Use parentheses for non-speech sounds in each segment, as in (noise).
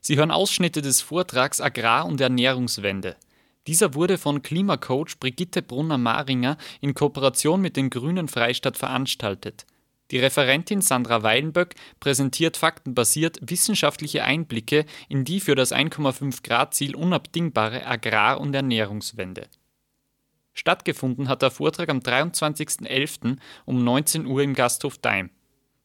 Sie hören Ausschnitte des Vortrags Agrar- und Ernährungswende. Dieser wurde von Klimacoach Brigitte Brunner-Maringer in Kooperation mit den Grünen Freistadt veranstaltet. Die Referentin Sandra Weilenböck präsentiert faktenbasiert wissenschaftliche Einblicke in die für das 1,5 Grad Ziel unabdingbare Agrar- und Ernährungswende. Stattgefunden hat der Vortrag am 23.11. um 19 Uhr im Gasthof Daim.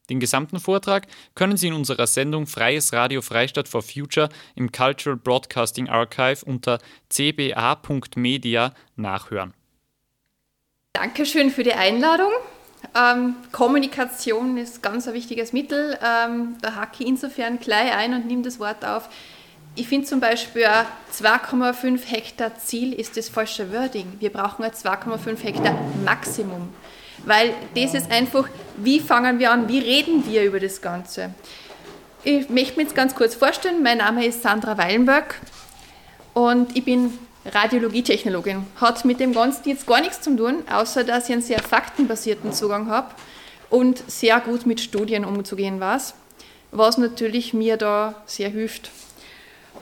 Den gesamten Vortrag können Sie in unserer Sendung Freies Radio Freistadt for Future im Cultural Broadcasting Archive unter cba.media nachhören. Dankeschön für die Einladung. Ähm, Kommunikation ist ganz ein wichtiges Mittel. Ähm, da hacke ich insofern gleich ein und nehme das Wort auf. Ich finde zum Beispiel 2,5 Hektar Ziel ist das falsche Wording. Wir brauchen ein 2,5 Hektar Maximum. Weil das ist einfach, wie fangen wir an, wie reden wir über das Ganze. Ich möchte mich jetzt ganz kurz vorstellen. Mein Name ist Sandra Weilenberg und ich bin Radiologietechnologin. Hat mit dem Ganzen jetzt gar nichts zu tun, außer dass ich einen sehr faktenbasierten Zugang habe und sehr gut mit Studien umzugehen weiß, was natürlich mir da sehr hilft.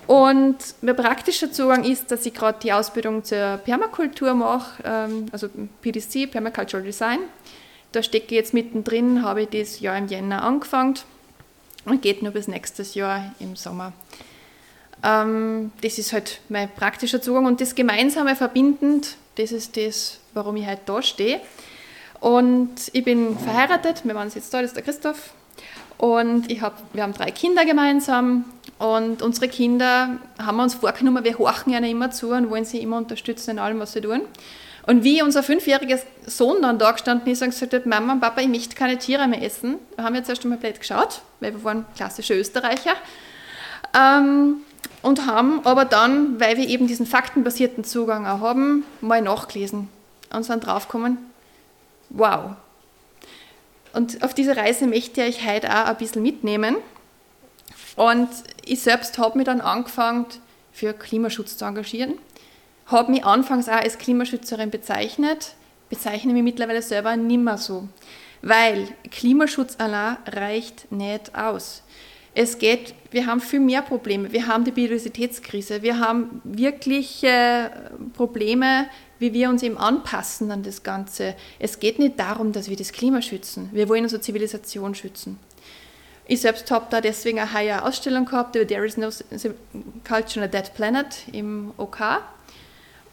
Und mein praktischer Zugang ist, dass ich gerade die Ausbildung zur Permakultur mache, ähm, also PDC, Permacultural Design. Da stecke ich jetzt mittendrin, habe ich das Jahr im Jänner angefangen und geht nur bis nächstes Jahr im Sommer. Ähm, das ist halt mein praktischer Zugang und das Gemeinsame verbindend, das ist das, warum ich halt da stehe. Und ich bin verheiratet, wir waren jetzt da, das ist der Christoph. Und ich hab, wir haben drei Kinder gemeinsam und unsere Kinder haben uns vorgenommen, wir horchen ihnen immer zu und wollen sie immer unterstützen in allem, was sie tun. Und wie unser fünfjähriger Sohn dann da gestanden ist und gesagt hat, Mama und Papa, ich möchte keine Tiere mehr essen, da haben wir zuerst einmal blöd geschaut, weil wir waren klassische Österreicher. Ähm, und haben aber dann, weil wir eben diesen faktenbasierten Zugang auch haben, mal nachgelesen und sind draufgekommen, wow. Und auf diese Reise möchte ich euch heute auch ein bisschen mitnehmen. Und ich selbst habe mich dann angefangen, für Klimaschutz zu engagieren. Habe mich anfangs auch als Klimaschützerin bezeichnet, bezeichne mich mittlerweile selber nicht mehr so. Weil Klimaschutz allein reicht nicht aus. Es geht, wir haben viel mehr Probleme. Wir haben die Biodiversitätskrise. Wir haben wirklich äh, Probleme, wie wir uns eben anpassen an das Ganze. Es geht nicht darum, dass wir das Klima schützen. Wir wollen unsere Zivilisation schützen. Ich selbst habe da deswegen eine heuer Ausstellung gehabt über There is no culture on a dead planet im OK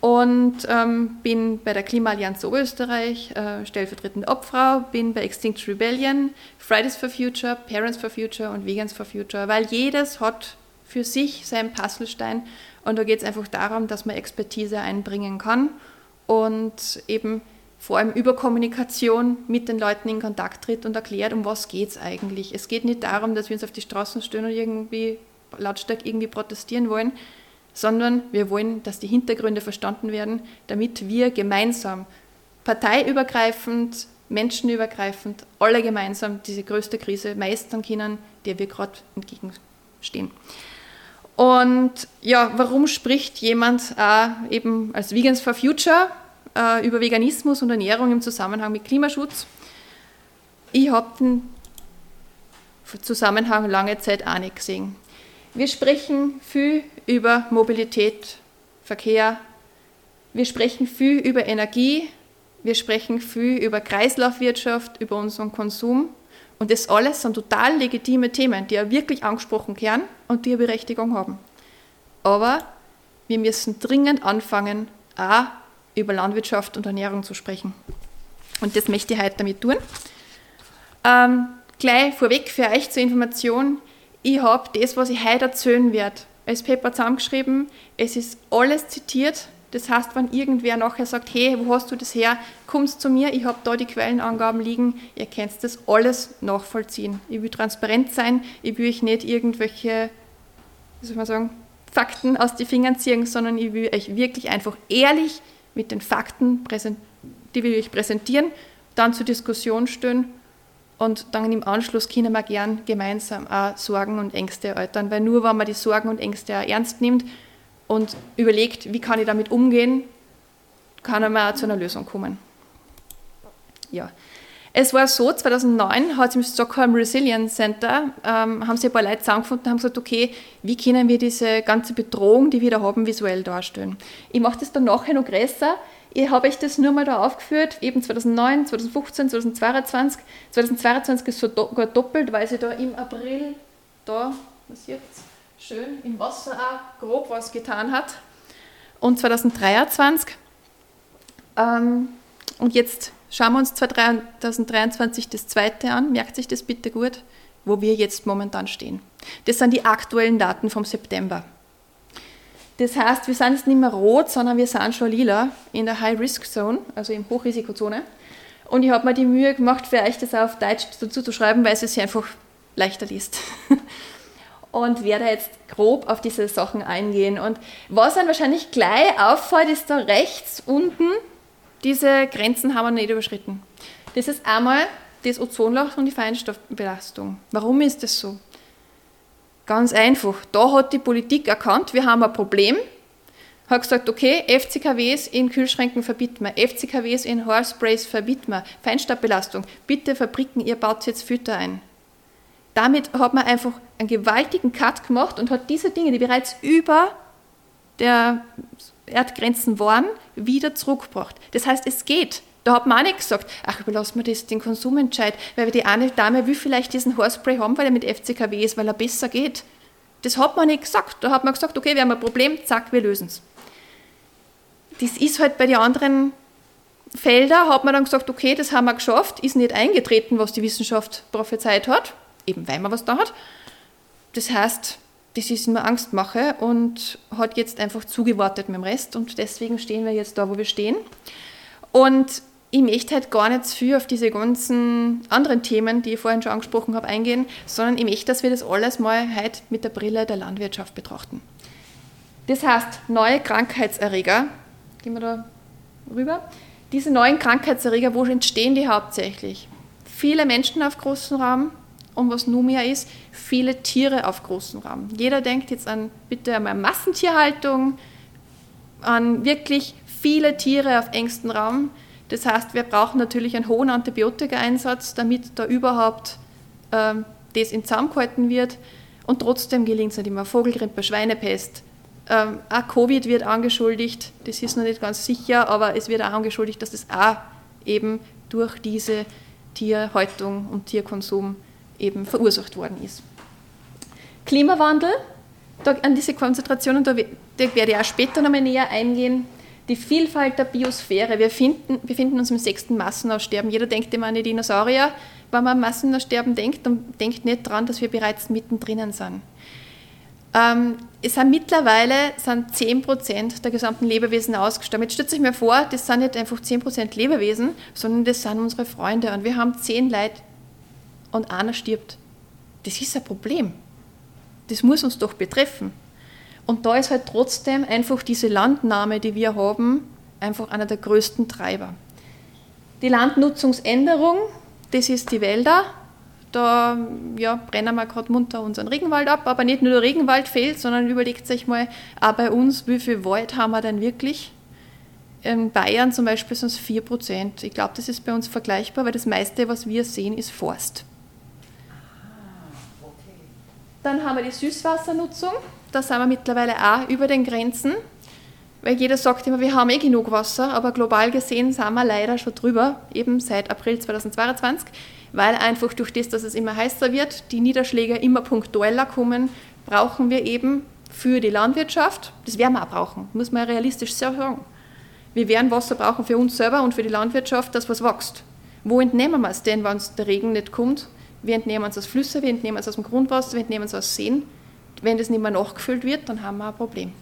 und ähm, bin bei der Klimaallianz Oberösterreich äh, stellvertretende Obfrau, bin bei Extinction Rebellion, Fridays for Future, Parents for Future und Vegans for Future, weil jedes hat für sich seinen Puzzlestein und da geht es einfach darum, dass man Expertise einbringen kann und eben vor allem über Kommunikation mit den Leuten in Kontakt tritt und erklärt, um was geht es eigentlich. Es geht nicht darum, dass wir uns auf die Straßen stellen und irgendwie lautstark irgendwie protestieren wollen, sondern wir wollen, dass die Hintergründe verstanden werden, damit wir gemeinsam, parteiübergreifend, menschenübergreifend, alle gemeinsam diese größte Krise meistern können, der wir gerade entgegenstehen. Und ja, warum spricht jemand äh, eben als Vegans for Future äh, über Veganismus und Ernährung im Zusammenhang mit Klimaschutz? Ich habe den Zusammenhang lange Zeit auch nicht gesehen. Wir sprechen viel über Mobilität, Verkehr. Wir sprechen viel über Energie. Wir sprechen viel über Kreislaufwirtschaft, über unseren Konsum. Und das alles sind total legitime Themen, die ja wirklich angesprochen werden und die eine Berechtigung haben. Aber wir müssen dringend anfangen, auch über Landwirtschaft und Ernährung zu sprechen. Und das möchte ich heute damit tun. Ähm, gleich vorweg für euch zur Information, ich habe das, was ich heute erzählen werde, als Paper zusammengeschrieben. Es ist alles zitiert. Das heißt, wenn irgendwer nachher sagt, hey, wo hast du das her? Kommst zu mir, ich habe da die Quellenangaben liegen, ihr könnt das alles nachvollziehen. Ich will transparent sein, ich will euch nicht irgendwelche, wie soll man sagen, Fakten aus den Fingern ziehen, sondern ich will euch wirklich einfach ehrlich mit den Fakten, die wir euch präsentieren, dann zur Diskussion stellen und dann im Anschluss können wir gern gemeinsam auch Sorgen und Ängste erörtern, weil nur wenn man die Sorgen und Ängste auch ernst nimmt und überlegt, wie kann ich damit umgehen, kann man auch zu einer Lösung kommen. Ja. Es war so, 2009 hat es im Stockholm Resilience Center, ähm, haben sie ein paar Leute zusammengefunden und haben gesagt, okay, wie können wir diese ganze Bedrohung, die wir da haben, visuell darstellen. Ich mache das dann nachher noch größer. Ich habe euch das nur mal da aufgeführt, eben 2009, 2015, 2022. 2022 ist sogar doppelt, weil sie da im April, da, was jetzt, schön, im Wasser auch grob was getan hat. Und 2023. Ähm, und jetzt schauen wir uns 2023 das zweite an, merkt sich das bitte gut, wo wir jetzt momentan stehen. Das sind die aktuellen Daten vom September. Das heißt, wir sind jetzt nicht mehr rot, sondern wir sind schon lila in der High-Risk-Zone, also im Hochrisikozone. Und ich habe mir die Mühe gemacht, für euch das auf Deutsch dazu zu schreiben, weil es sich einfach leichter liest. (laughs) Und werde jetzt grob auf diese Sachen eingehen. Und was dann wahrscheinlich gleich auffällt, ist da rechts unten, diese Grenzen haben wir nicht überschritten. Das ist einmal das Ozonloch und die Feinstaubbelastung. Warum ist das so? Ganz einfach. Da hat die Politik erkannt, wir haben ein Problem, hat gesagt, okay, FCKWs in Kühlschränken verbieten wir, FCKWs in Haarsprays verbieten wir, Feinstaubbelastung, bitte Fabriken, ihr baut jetzt Fütter ein. Damit hat man einfach einen gewaltigen Cut gemacht und hat diese Dinge, die bereits über der Erdgrenzen waren, wieder zurückgebracht. Das heißt, es geht. Da hat man auch nicht gesagt, ach, überlassen wir das den Konsumentscheid, weil die eine Dame will vielleicht diesen Haarspray haben, weil er mit FCKW ist, weil er besser geht. Das hat man nicht gesagt. Da hat man gesagt, okay, wir haben ein Problem, zack, wir lösen es. Das ist halt bei den anderen Feldern, hat man dann gesagt, okay, das haben wir geschafft, ist nicht eingetreten, was die Wissenschaft prophezeit hat, eben weil man was da hat. Das heißt, das ist mir Angstmache und hat jetzt einfach zugewartet mit dem Rest und deswegen stehen wir jetzt da, wo wir stehen. Und ich möchte halt gar nicht viel auf diese ganzen anderen Themen, die ich vorhin schon angesprochen habe, eingehen, sondern ich möchte, dass wir das alles mal heute mit der Brille der Landwirtschaft betrachten. Das heißt, neue Krankheitserreger, gehen wir da rüber, diese neuen Krankheitserreger, wo entstehen die hauptsächlich? Viele Menschen auf großem Raum und was mehr ist, viele Tiere auf großem Raum. Jeder denkt jetzt an bitte einmal Massentierhaltung, an wirklich viele Tiere auf engstem Raum. Das heißt, wir brauchen natürlich einen hohen Antibiotikaeinsatz, damit da überhaupt ähm, das in Zaum gehalten wird. Und trotzdem gelingt es nicht immer. Vogelgrippe, Schweinepest. Ähm, auch Covid wird angeschuldigt, das ist noch nicht ganz sicher, aber es wird auch angeschuldigt, dass das auch eben durch diese Tierhaltung und Tierkonsum eben verursacht worden ist. Klimawandel, da, an diese Konzentrationen, da, da werde ich auch später noch mal näher eingehen die Vielfalt der Biosphäre. Wir finden, befinden uns im sechsten Massenaussterben. Jeder denkt immer an die Dinosaurier. Wenn man an Massenaussterben denkt, dann denkt nicht daran, dass wir bereits mittendrin sind. Ähm, es sind mittlerweile sind 10% der gesamten Lebewesen ausgestorben. Jetzt stellt sich mir vor, das sind nicht einfach 10% Lebewesen, sondern das sind unsere Freunde. Und wir haben 10 Leute und einer stirbt. Das ist ein Problem. Das muss uns doch betreffen. Und da ist halt trotzdem einfach diese Landnahme, die wir haben, einfach einer der größten Treiber. Die Landnutzungsänderung, das ist die Wälder. Da ja, brennen wir gerade munter unseren Regenwald ab, aber nicht nur der Regenwald fehlt, sondern überlegt sich mal auch bei uns, wie viel Wald haben wir denn wirklich? In Bayern zum Beispiel sind es 4 Prozent. Ich glaube, das ist bei uns vergleichbar, weil das meiste, was wir sehen, ist Forst. Dann haben wir die Süßwassernutzung da sind wir mittlerweile auch über den Grenzen, weil jeder sagt immer, wir haben eh genug Wasser, aber global gesehen sind wir leider schon drüber, eben seit April 2022, weil einfach durch das, dass es immer heißer wird, die Niederschläge immer punktueller kommen, brauchen wir eben für die Landwirtschaft, das werden wir auch brauchen, muss man realistisch sagen. Wir werden Wasser brauchen für uns selber und für die Landwirtschaft, dass was wächst. Wo entnehmen wir es denn, wenn der Regen nicht kommt? Wir entnehmen es aus Flüssen, wir entnehmen es aus dem Grundwasser, wir entnehmen es aus Seen wenn das nicht mehr nachgefüllt wird, dann haben wir ein Problem.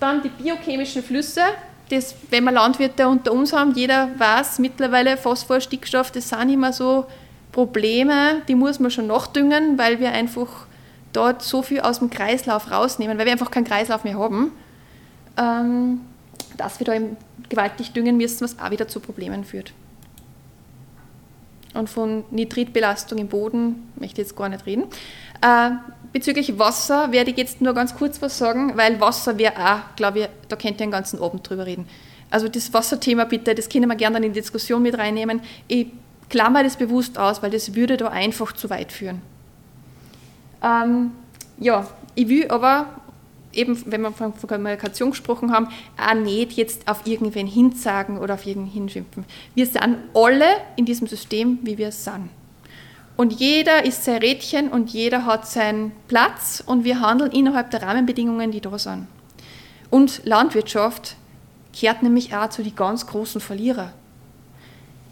Dann die biochemischen Flüsse. Das, wenn wir Landwirte unter uns haben, jeder weiß mittlerweile, Phosphor, Stickstoff, das sind immer so Probleme, die muss man schon nachdüngen, weil wir einfach dort so viel aus dem Kreislauf rausnehmen, weil wir einfach keinen Kreislauf mehr haben, ähm, dass wir da gewaltig düngen müssen, was auch wieder zu Problemen führt. Und von Nitritbelastung im Boden möchte ich jetzt gar nicht reden. Äh, bezüglich Wasser werde ich jetzt nur ganz kurz was sagen, weil Wasser wäre auch, glaube ich, da könnt ihr den ganzen Abend drüber reden. Also das Wasserthema bitte, das können wir gerne in die Diskussion mit reinnehmen. Ich klammer das bewusst aus, weil das würde da einfach zu weit führen. Ähm, ja, ich will aber eben, wenn wir von Kommunikation gesprochen haben, auch nicht jetzt auf irgendwen hinsagen oder auf irgendwen hinschimpfen. Wir sind alle in diesem System, wie wir sind. Und jeder ist sein Rädchen und jeder hat seinen Platz und wir handeln innerhalb der Rahmenbedingungen, die da sind. Und Landwirtschaft kehrt nämlich auch zu den ganz großen Verlierer.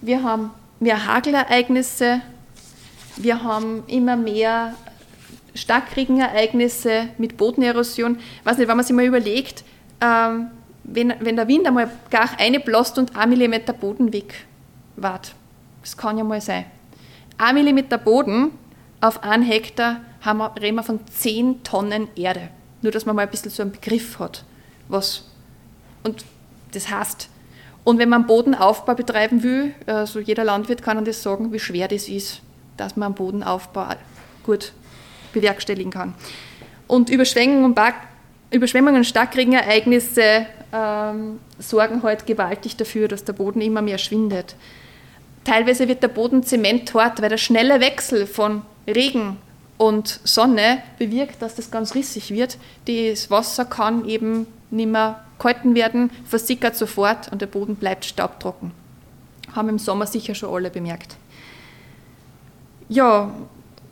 Wir haben mehr Hagelereignisse, wir haben immer mehr Starkregenereignisse mit Bodenerosion. Ich weiß nicht, wenn man sich mal überlegt, ähm, wenn, wenn der Wind einmal gar eine Blast und ein Millimeter Boden weg war, das kann ja mal sein. Ein Millimeter Boden auf einen Hektar haben wir, reden wir von 10 Tonnen Erde. Nur, dass man mal ein bisschen so einen Begriff hat. Was, und das heißt, und wenn man Bodenaufbau betreiben will, also jeder Landwirt kann das sagen, wie schwer das ist, dass man Bodenaufbau gut bewerkstelligen kann. Und Überschwemmungen und, Überschwemmungen und Starkregenereignisse ähm, sorgen halt gewaltig dafür, dass der Boden immer mehr schwindet. Teilweise wird der Boden zementhart, weil der schnelle Wechsel von Regen und Sonne bewirkt, dass das ganz rissig wird. Das Wasser kann eben nicht mehr gehalten werden, versickert sofort und der Boden bleibt staubtrocken. Haben im Sommer sicher schon alle bemerkt. Ja,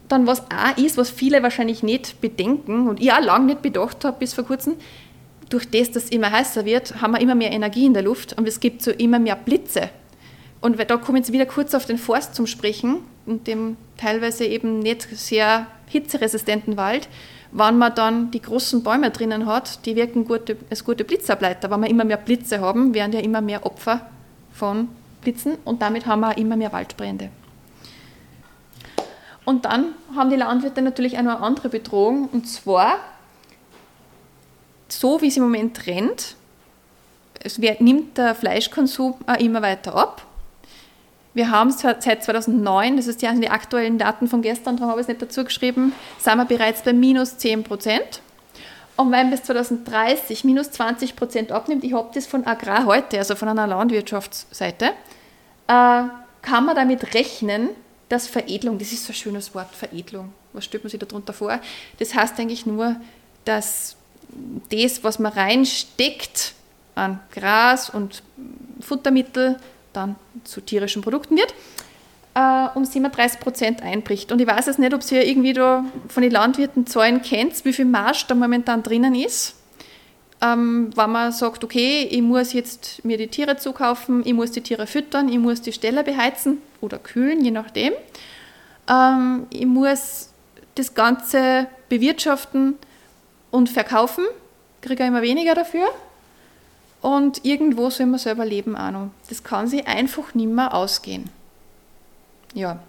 dann was auch ist, was viele wahrscheinlich nicht bedenken und ich auch lange nicht bedacht habe bis vor kurzem, durch das, dass es immer heißer wird, haben wir immer mehr Energie in der Luft und es gibt so immer mehr Blitze. Und da komme ich jetzt wieder kurz auf den Forst zum Sprechen und dem teilweise eben nicht sehr hitzeresistenten Wald. Wenn man dann die großen Bäume drinnen hat, die wirken gute, als gute Blitzableiter. Wenn wir immer mehr Blitze haben, werden ja immer mehr Opfer von Blitzen und damit haben wir auch immer mehr Waldbrände. Und dann haben die Landwirte natürlich auch noch eine andere Bedrohung, und zwar, so wie es im Moment rennt, es nimmt der Fleischkonsum immer weiter ab. Wir haben seit 2009, das ist ja die aktuellen Daten von gestern, darum habe ich es nicht dazu geschrieben, sind wir bereits bei minus 10 Prozent. Und wenn bis 2030 minus 20 Prozent abnimmt, ich habe das von Agrar heute, also von einer Landwirtschaftsseite, äh, kann man damit rechnen, dass Veredelung, das ist so ein schönes Wort, Veredelung, was stellt man sich darunter vor? Das heißt eigentlich nur, dass das, was man reinsteckt an Gras und Futtermittel, dann zu tierischen Produkten wird, äh, um 37 Prozent einbricht. Und ich weiß jetzt nicht, ob ihr irgendwie da von den Landwirten Zahlen kennt, wie viel Marsch da momentan drinnen ist. Ähm, wenn man sagt, okay, ich muss jetzt mir die Tiere zukaufen, ich muss die Tiere füttern, ich muss die Ställe beheizen oder kühlen, je nachdem. Ähm, ich muss das Ganze bewirtschaften und verkaufen, kriege ich immer weniger dafür. Und irgendwo soll man selber leben auch noch. Das kann sich einfach nicht mehr ausgehen. Ja.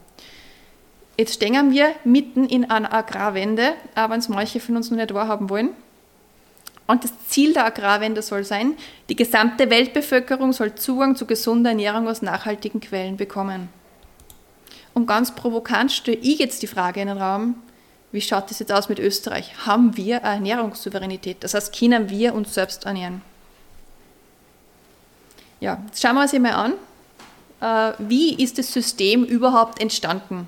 Jetzt stehen wir mitten in einer Agrarwende, auch wenn es manche von uns noch nicht wahrhaben wollen. Und das Ziel der Agrarwende soll sein, die gesamte Weltbevölkerung soll Zugang zu gesunder Ernährung aus nachhaltigen Quellen bekommen. Und ganz provokant stelle ich jetzt die Frage in den Raum, wie schaut das jetzt aus mit Österreich? Haben wir Ernährungssouveränität? Das heißt, können wir uns selbst ernähren? Ja, jetzt schauen wir uns einmal an, äh, wie ist das System überhaupt entstanden?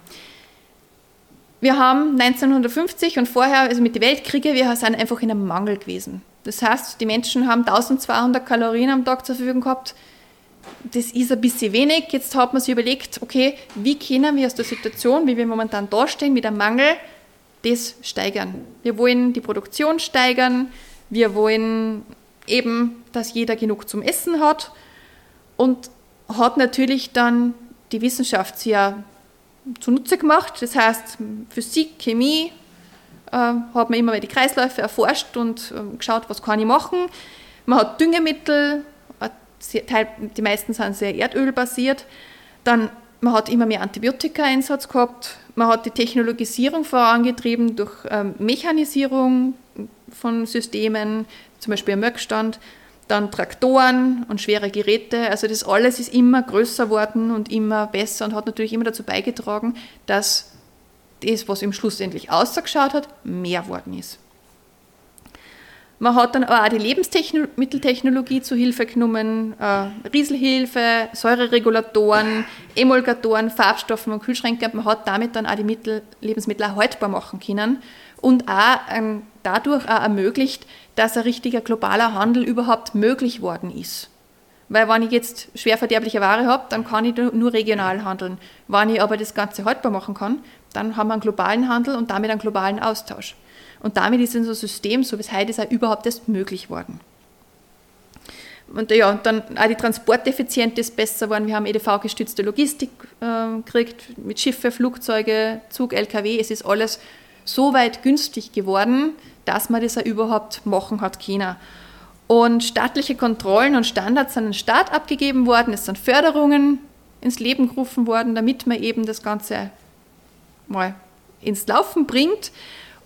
Wir haben 1950 und vorher, also mit den Weltkriegen, wir sind einfach in einem Mangel gewesen. Das heißt, die Menschen haben 1200 Kalorien am Tag zur Verfügung gehabt. Das ist ein bisschen wenig. Jetzt hat man sich überlegt, okay, wie können wir aus der Situation, wie wir momentan dastehen, mit einem Mangel, das steigern. Wir wollen die Produktion steigern, wir wollen eben, dass jeder genug zum Essen hat und hat natürlich dann die Wissenschaft sehr zunutze gemacht. Das heißt, Physik, Chemie, äh, hat man immer mal die Kreisläufe erforscht und äh, geschaut, was kann ich machen. Man hat Düngemittel, Teil, die meisten sind sehr erdölbasiert. Dann man hat immer mehr Antibiotika-Einsatz gehabt man hat die Technologisierung vorangetrieben durch ähm, Mechanisierung von Systemen, zum Beispiel am Möckstand, dann Traktoren und schwere Geräte. Also das alles ist immer größer geworden und immer besser und hat natürlich immer dazu beigetragen, dass das, was im schlussendlich ausgeschaut hat, mehr geworden ist. Man hat dann auch die Lebensmitteltechnologie zu Hilfe genommen, äh, Rieselhilfe, Säureregulatoren, Emulgatoren, Farbstoffe und Kühlschränke. Man hat damit dann auch die Mittel, Lebensmittel haltbar machen können und auch ähm, dadurch auch ermöglicht, dass ein richtiger globaler Handel überhaupt möglich worden ist. Weil wenn ich jetzt schwer verderbliche Ware habe, dann kann ich nur regional handeln. Wenn ich aber das Ganze haltbar machen kann, dann haben wir einen globalen Handel und damit einen globalen Austausch. Und damit ist unser System, so wie es heute ist, auch überhaupt erst möglich worden. Und ja, und dann auch die Transporteffizienz ist besser geworden. Wir haben EDV-gestützte Logistik äh, gekriegt, mit Schiffe, Flugzeuge, Zug, LKW. Es ist alles so weit günstig geworden, dass man das auch überhaupt machen hat können. Und staatliche Kontrollen und Standards sind an den Staat abgegeben worden. Es sind Förderungen ins Leben gerufen worden, damit man eben das Ganze mal ins Laufen bringt.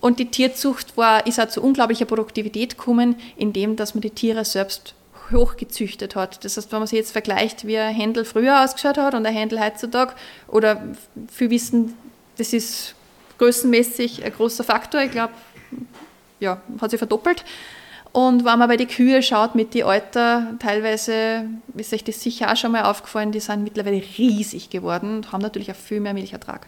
Und die Tierzucht war, ist auch zu unglaublicher Produktivität gekommen, indem dass man die Tiere selbst hochgezüchtet hat. Das heißt, wenn man sich jetzt vergleicht, wie ein Händel früher ausgeschaut hat und ein Händel heutzutage, oder viel wissen, das ist größenmäßig ein großer Faktor. Ich glaube, ja, hat sich verdoppelt. Und wenn man bei den Kühe schaut mit den Alter, teilweise ist euch das sicher auch schon mal aufgefallen, die sind mittlerweile riesig geworden und haben natürlich auch viel mehr Milchertrag.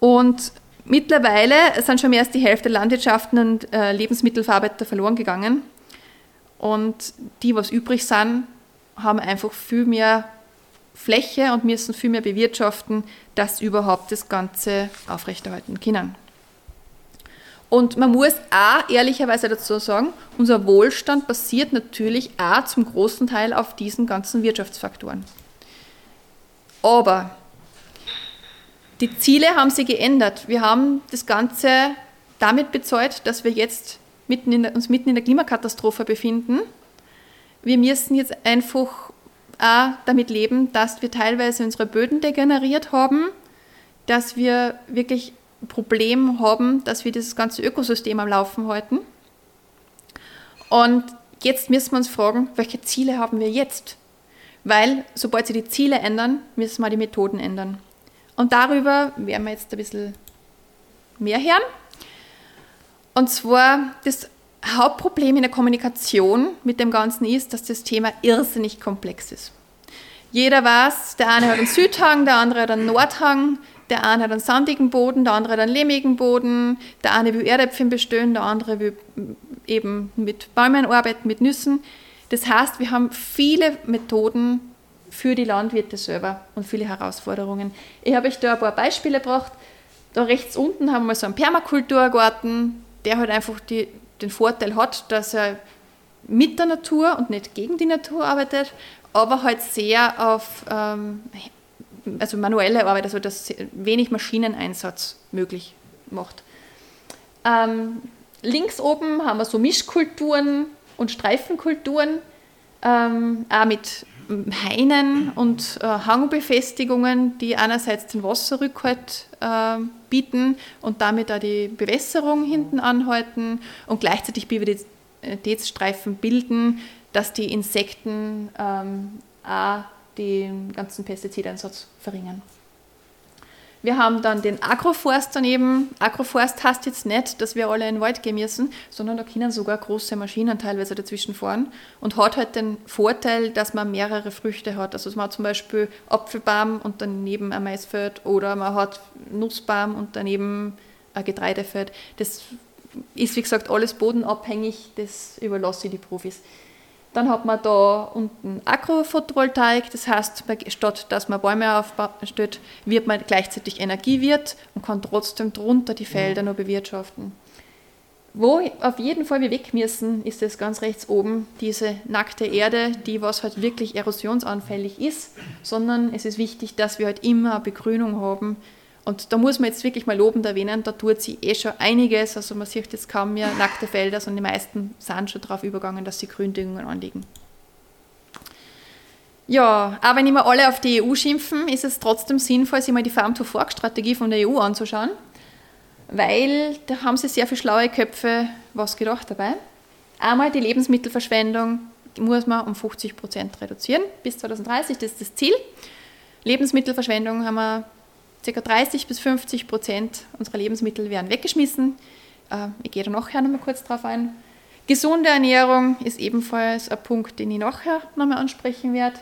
Und Mittlerweile sind schon mehr als die Hälfte Landwirtschaften und äh, Lebensmittelverarbeiter verloren gegangen. Und die, was übrig sind, haben einfach viel mehr Fläche und müssen viel mehr bewirtschaften, dass überhaupt das Ganze aufrechterhalten können. Und man muss auch ehrlicherweise dazu sagen, unser Wohlstand basiert natürlich auch zum großen Teil auf diesen ganzen Wirtschaftsfaktoren. Aber die Ziele haben sich geändert. Wir haben das Ganze damit bezahlt, dass wir jetzt mitten in, uns mitten in der Klimakatastrophe befinden. Wir müssen jetzt einfach auch damit leben, dass wir teilweise unsere Böden degeneriert haben, dass wir wirklich ein Problem haben, dass wir dieses ganze Ökosystem am Laufen halten. Und jetzt müssen wir uns fragen, welche Ziele haben wir jetzt? Weil sobald sich die Ziele ändern, müssen wir die Methoden ändern. Und darüber werden wir jetzt ein bisschen mehr hören. Und zwar das Hauptproblem in der Kommunikation mit dem Ganzen ist, dass das Thema irrsinnig komplex ist. Jeder weiß, der eine hat einen Südhang, der andere hat einen Nordhang, der eine hat einen sandigen Boden, der andere hat einen lehmigen Boden, der eine will Erdäpfel bestellen, der andere will eben mit Bäumen arbeiten, mit Nüssen. Das heißt, wir haben viele Methoden, für die Landwirte selber und viele Herausforderungen. Ich habe euch da ein paar Beispiele gebracht. Da rechts unten haben wir so einen Permakulturgarten, der halt einfach die, den Vorteil hat, dass er mit der Natur und nicht gegen die Natur arbeitet, aber halt sehr auf ähm, also manuelle Arbeit, also dass wenig Maschineneinsatz möglich macht. Ähm, links oben haben wir so Mischkulturen und Streifenkulturen, ähm, auch mit Hainen und äh, Hangbefestigungen, die einerseits den Wasserrückhalt äh, bieten und damit auch die Bewässerung hinten anhalten und gleichzeitig Biodiversitätsstreifen bilden, dass die Insekten ähm, auch den ganzen Pestizideinsatz verringern. Wir haben dann den Agroforst daneben. Agroforst heißt jetzt nicht, dass wir alle in den Wald gehen müssen, sondern da können sogar große Maschinen teilweise dazwischen fahren und hat halt den Vorteil, dass man mehrere Früchte hat. Also man hat zum Beispiel Apfelbaum und daneben ein Maisfeld oder man hat Nussbaum und daneben ein Getreidefeld. Das ist, wie gesagt, alles bodenabhängig, das überlasse ich die Profis. Dann hat man da unten Agrophotovoltaik, das heißt, statt dass man Bäume aufstellt, wird man gleichzeitig Energiewirt und kann trotzdem drunter die Felder mhm. noch bewirtschaften. Wo auf jeden Fall wir weg müssen, ist das ganz rechts oben, diese nackte Erde, die was halt wirklich erosionsanfällig ist, sondern es ist wichtig, dass wir halt immer eine Begrünung haben, und da muss man jetzt wirklich mal lobend erwähnen, da tut sie eh schon einiges. Also man sieht jetzt kaum mehr nackte Felder, sondern die meisten sind schon darauf übergegangen, dass sie Gründüngungen anlegen. Ja, aber wenn immer alle auf die EU schimpfen, ist es trotzdem sinnvoll, sich mal die Farm-to-Fork-Strategie von der EU anzuschauen, weil da haben sie sehr viele schlaue Köpfe was gedacht dabei. Einmal die Lebensmittelverschwendung muss man um 50 Prozent reduzieren bis 2030, das ist das Ziel. Lebensmittelverschwendung haben wir ca. 30 bis 50 Prozent unserer Lebensmittel werden weggeschmissen. Äh, ich gehe da nachher noch mal kurz drauf ein. Gesunde Ernährung ist ebenfalls ein Punkt, den ich nachher nochmal ansprechen werde.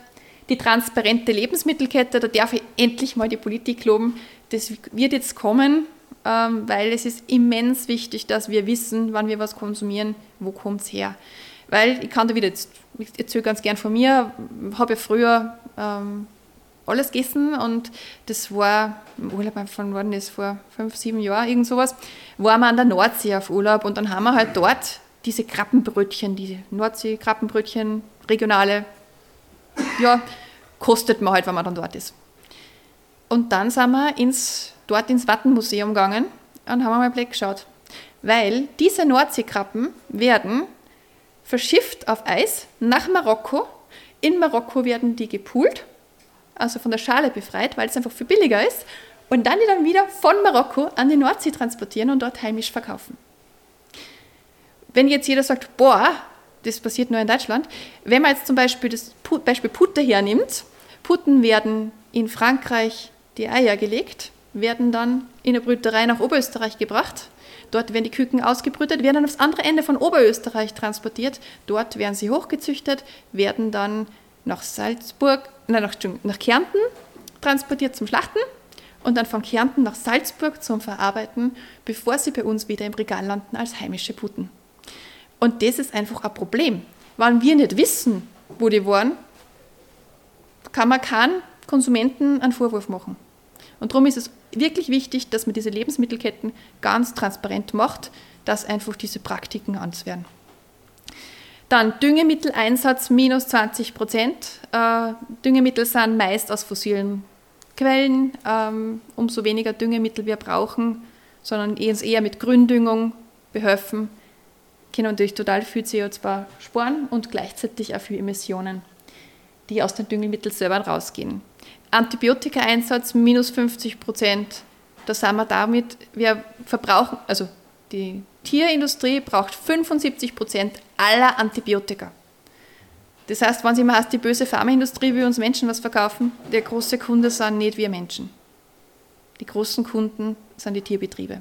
Die transparente Lebensmittelkette, da darf ich endlich mal die Politik loben. Das wird jetzt kommen, ähm, weil es ist immens wichtig, dass wir wissen, wann wir was konsumieren, wo kommt es her. Weil ich kann da wieder, jetzt, ich erzähle ganz gern von mir, habe ja früher ähm, alles gegessen und das war im Urlaub von worden ist vor fünf, sieben Jahren, irgend sowas, waren wir an der Nordsee auf Urlaub und dann haben wir halt dort diese Krabbenbrötchen, diese Nordsee-Krabbenbrötchen, regionale, ja, kostet man halt, wenn man dann dort ist. Und dann sind wir ins, dort ins Wattenmuseum gegangen und haben mal Blick geschaut. Weil diese Nordseekrabben werden verschifft auf Eis nach Marokko. In Marokko werden die gepoolt, also von der Schale befreit, weil es einfach viel billiger ist. Und dann die dann wieder von Marokko an die Nordsee transportieren und dort heimisch verkaufen. Wenn jetzt jeder sagt, boah, das passiert nur in Deutschland, wenn man jetzt zum Beispiel das Beispiel Putte hernimmt, Putten werden in Frankreich die Eier gelegt, werden dann in der Brüterei nach Oberösterreich gebracht. Dort werden die Küken ausgebrütet, werden dann aufs andere Ende von Oberösterreich transportiert. Dort werden sie hochgezüchtet, werden dann nach Salzburg, nein, nach, nach Kärnten transportiert zum Schlachten und dann von Kärnten nach Salzburg zum Verarbeiten, bevor sie bei uns wieder im Regal landen als heimische Putten. Und das ist einfach ein Problem. Wenn wir nicht wissen, wo die waren, kann man keinen Konsumenten einen Vorwurf machen. Und darum ist es wirklich wichtig, dass man diese Lebensmittelketten ganz transparent macht, dass einfach diese Praktiken ans werden. Dann Düngemitteleinsatz minus 20 Prozent. Äh, Düngemittel sind meist aus fossilen Quellen. Ähm, umso weniger Düngemittel wir brauchen, sondern eher mit Gründüngung behelfen können natürlich total viel CO2 sparen und gleichzeitig auch viel Emissionen, die aus den Düngemitteln selber rausgehen. Antibiotika-Einsatz minus 50 Prozent. Da sind wir damit, wir verbrauchen, also die Tierindustrie braucht 75 Prozent aller Antibiotika. Das heißt, wenn Sie mal heißt, die böse Pharmaindustrie will uns Menschen was verkaufen, der große Kunde sind nicht wir Menschen. Die großen Kunden sind die Tierbetriebe.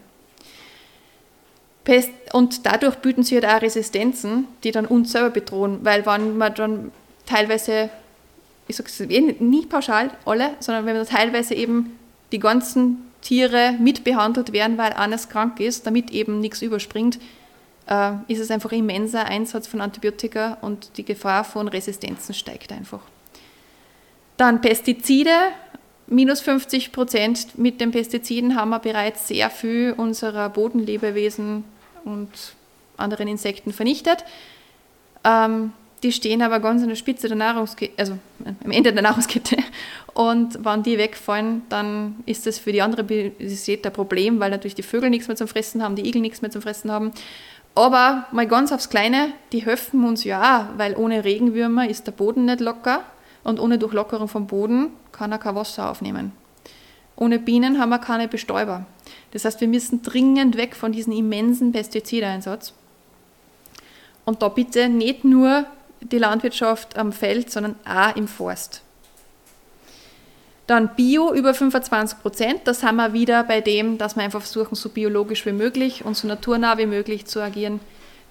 Pest und dadurch bilden sich halt auch Resistenzen, die dann uns selber bedrohen, weil wenn man dann teilweise, ich sage es eh nie pauschal alle, sondern wenn man teilweise eben die ganzen Tiere mitbehandelt werden, weil eines krank ist, damit eben nichts überspringt, äh, ist es einfach immenser Einsatz von Antibiotika und die Gefahr von Resistenzen steigt einfach. Dann Pestizide, minus 50 Prozent. Mit den Pestiziden haben wir bereits sehr viel unserer Bodenlebewesen und anderen Insekten vernichtet. Ähm, die stehen aber ganz an der Spitze der Nahrungskette, also am Ende der Nahrungskette. Und wenn die wegfallen, dann ist das für die andere Biodiversität ein Problem, weil natürlich die Vögel nichts mehr zum Fressen haben, die Igel nichts mehr zum Fressen haben. Aber mal ganz aufs Kleine, die helfen uns ja, weil ohne Regenwürmer ist der Boden nicht locker und ohne Durchlockerung vom Boden kann er kein Wasser aufnehmen. Ohne Bienen haben wir keine Bestäuber. Das heißt, wir müssen dringend weg von diesem immensen Pestizideinsatz. Und da bitte nicht nur die Landwirtschaft am Feld, sondern auch im Forst. Dann Bio über 25 Prozent. Das haben wir wieder bei dem, dass wir einfach versuchen, so biologisch wie möglich und so naturnah wie möglich zu agieren,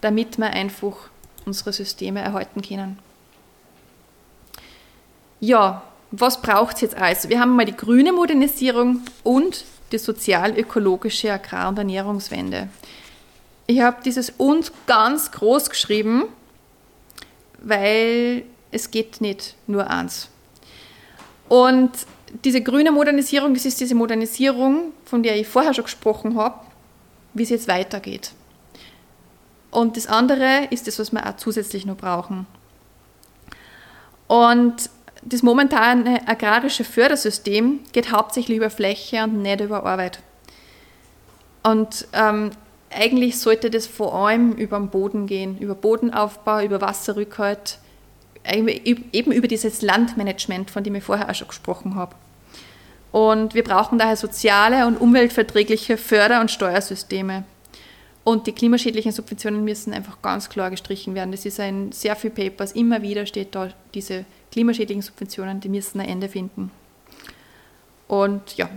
damit wir einfach unsere Systeme erhalten können. Ja, was braucht es jetzt also? Wir haben mal die grüne Modernisierung und die sozial-ökologische Agrar- und Ernährungswende. Ich habe dieses und ganz groß geschrieben, weil es geht nicht nur eins. Und diese grüne Modernisierung, das ist diese Modernisierung, von der ich vorher schon gesprochen habe, wie es jetzt weitergeht. Und das andere ist das, was wir auch zusätzlich noch brauchen. Und das momentane agrarische Fördersystem geht hauptsächlich über Fläche und nicht über Arbeit. Und ähm, eigentlich sollte das vor allem über den Boden gehen, über Bodenaufbau, über Wasserrückhalt, eben über dieses Landmanagement, von dem ich vorher auch schon gesprochen habe. Und wir brauchen daher soziale und umweltverträgliche Förder- und Steuersysteme. Und die klimaschädlichen Subventionen müssen einfach ganz klar gestrichen werden. Das ist in sehr vielen Papers, immer wieder steht da, diese klimaschädlichen Subventionen, die müssen ein Ende finden. Und ja.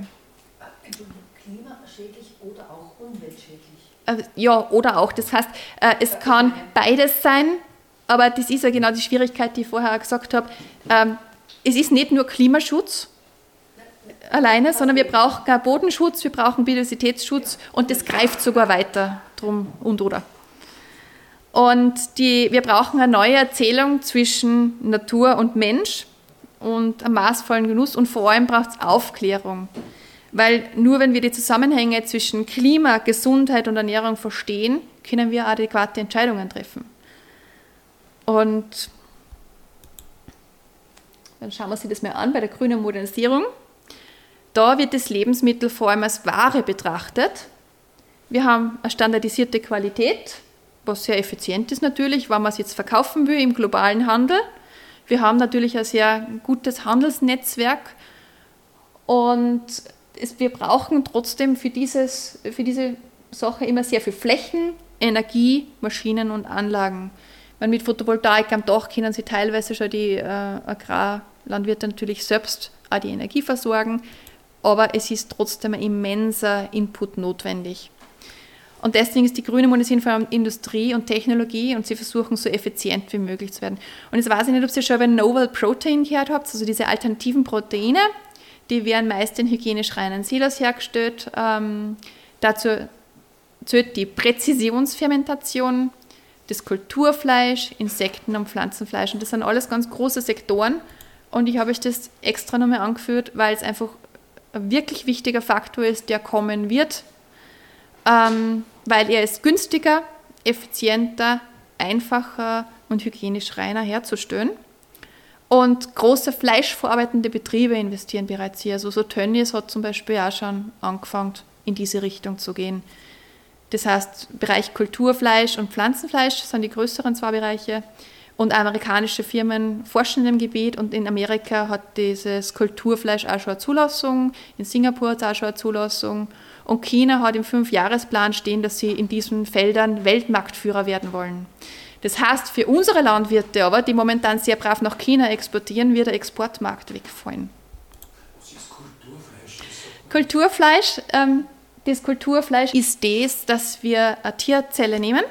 Klimaschädlich oder auch umweltschädlich? Äh, ja, oder auch. Das heißt, äh, es kann beides sein, aber das ist ja genau die Schwierigkeit, die ich vorher gesagt habe. Ähm, es ist nicht nur Klimaschutz alleine, sondern wir brauchen auch Bodenschutz, wir brauchen Biodiversitätsschutz und das greift sogar weiter drum und oder. Und die, wir brauchen eine neue Erzählung zwischen Natur und Mensch und einem maßvollen Genuss und vor allem braucht es Aufklärung. Weil nur wenn wir die Zusammenhänge zwischen Klima, Gesundheit und Ernährung verstehen, können wir adäquate Entscheidungen treffen. Und dann schauen wir uns das mal an bei der grünen Modernisierung. Da wird das Lebensmittel vor allem als Ware betrachtet. Wir haben eine standardisierte Qualität, was sehr effizient ist natürlich, wenn man es jetzt verkaufen will im globalen Handel. Wir haben natürlich ein sehr gutes Handelsnetzwerk und es, wir brauchen trotzdem für, dieses, für diese Sache immer sehr viel Flächen, Energie, Maschinen und Anlagen. Meine, mit Photovoltaik am Dach können sie teilweise schon die äh, Agrarlandwirte natürlich selbst auch die Energie versorgen, aber es ist trotzdem ein immenser Input notwendig. Und deswegen ist die grüne Monosin vor allem Industrie und Technologie und sie versuchen so effizient wie möglich zu werden. Und jetzt weiß ich nicht, ob ihr schon über Novel Protein gehört habt, also diese alternativen Proteine, die werden meist in hygienisch reinen Silos hergestellt. Ähm, dazu zählt die Präzisionsfermentation, das Kulturfleisch, Insekten- und Pflanzenfleisch. Und das sind alles ganz große Sektoren. Und ich habe euch das extra nochmal angeführt, weil es einfach ein wirklich wichtiger Faktor ist, der kommen wird, ähm, weil er ist günstiger, effizienter, einfacher und hygienisch reiner herzustellen. Und große fleischverarbeitende Betriebe investieren bereits hier. Also so Tönnies hat zum Beispiel auch schon angefangen, in diese Richtung zu gehen. Das heißt, Bereich Kulturfleisch und Pflanzenfleisch sind die größeren zwei Bereiche. Und amerikanische Firmen forschen in dem Gebiet und in Amerika hat dieses Kulturfleisch auch schon eine Zulassung, in Singapur hat es auch schon eine Zulassung und China hat im Fünfjahresplan stehen, dass sie in diesen Feldern Weltmarktführer werden wollen. Das heißt, für unsere Landwirte aber, die momentan sehr brav nach China exportieren, wird der Exportmarkt wegfallen. Was ist Kulturfleisch? Kulturfleisch, ähm, das Kulturfleisch ist das, dass wir eine Tierzelle nehmen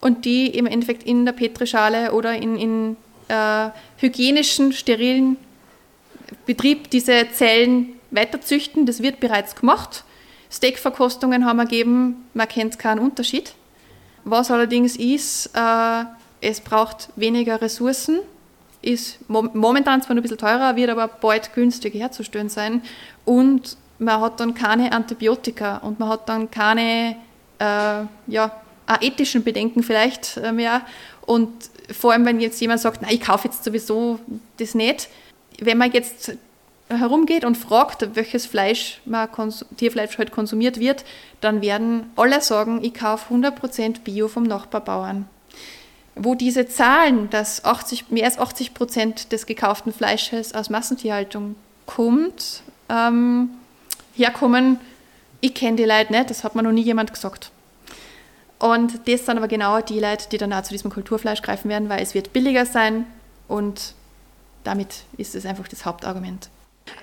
und die im Endeffekt in der Petrischale oder in, in äh, hygienischen, sterilen Betrieb diese Zellen weiterzüchten. Das wird bereits gemacht. Steakverkostungen haben ergeben, man kennt keinen Unterschied. Was allerdings ist, äh, es braucht weniger Ressourcen, ist momentan zwar ein bisschen teurer, wird aber bald günstiger herzustellen sein. Und man hat dann keine Antibiotika und man hat dann keine äh, ja, ethischen Bedenken vielleicht äh, mehr. Und vor allem, wenn jetzt jemand sagt, na, ich kaufe jetzt sowieso das nicht, wenn man jetzt herumgeht und fragt, welches Fleisch man Tierfleisch halt konsumiert wird, dann werden alle sagen, ich kaufe 100% Bio vom Nachbarbauern. Wo diese Zahlen, dass 80, mehr als 80% des gekauften Fleisches aus Massentierhaltung kommt, ähm, herkommen, ich kenne die Leute nicht, das hat mir noch nie jemand gesagt. Und das sind aber genau die Leute, die dann auch zu diesem Kulturfleisch greifen werden, weil es wird billiger sein und damit ist es einfach das Hauptargument.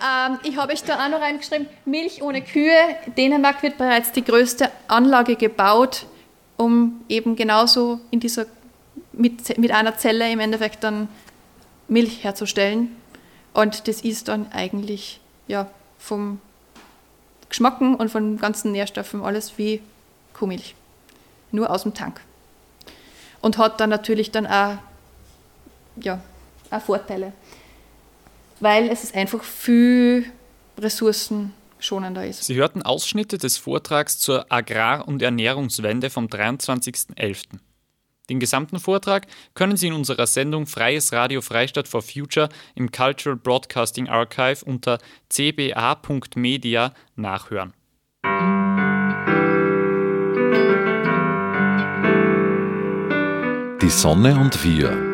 Ähm, ich habe euch da auch noch reingeschrieben, Milch ohne Kühe. Dänemark wird bereits die größte Anlage gebaut, um eben genauso in dieser, mit, mit einer Zelle im Endeffekt dann Milch herzustellen. Und das ist dann eigentlich ja, vom Geschmacken und von ganzen Nährstoffen alles wie Kuhmilch. Nur aus dem Tank. Und hat dann natürlich dann auch, ja, auch Vorteile weil es einfach viel ressourcenschonender ist. Sie hörten Ausschnitte des Vortrags zur Agrar- und Ernährungswende vom 23.11. Den gesamten Vortrag können Sie in unserer Sendung Freies Radio Freistadt for Future im Cultural Broadcasting Archive unter cba.media nachhören. Die Sonne und wir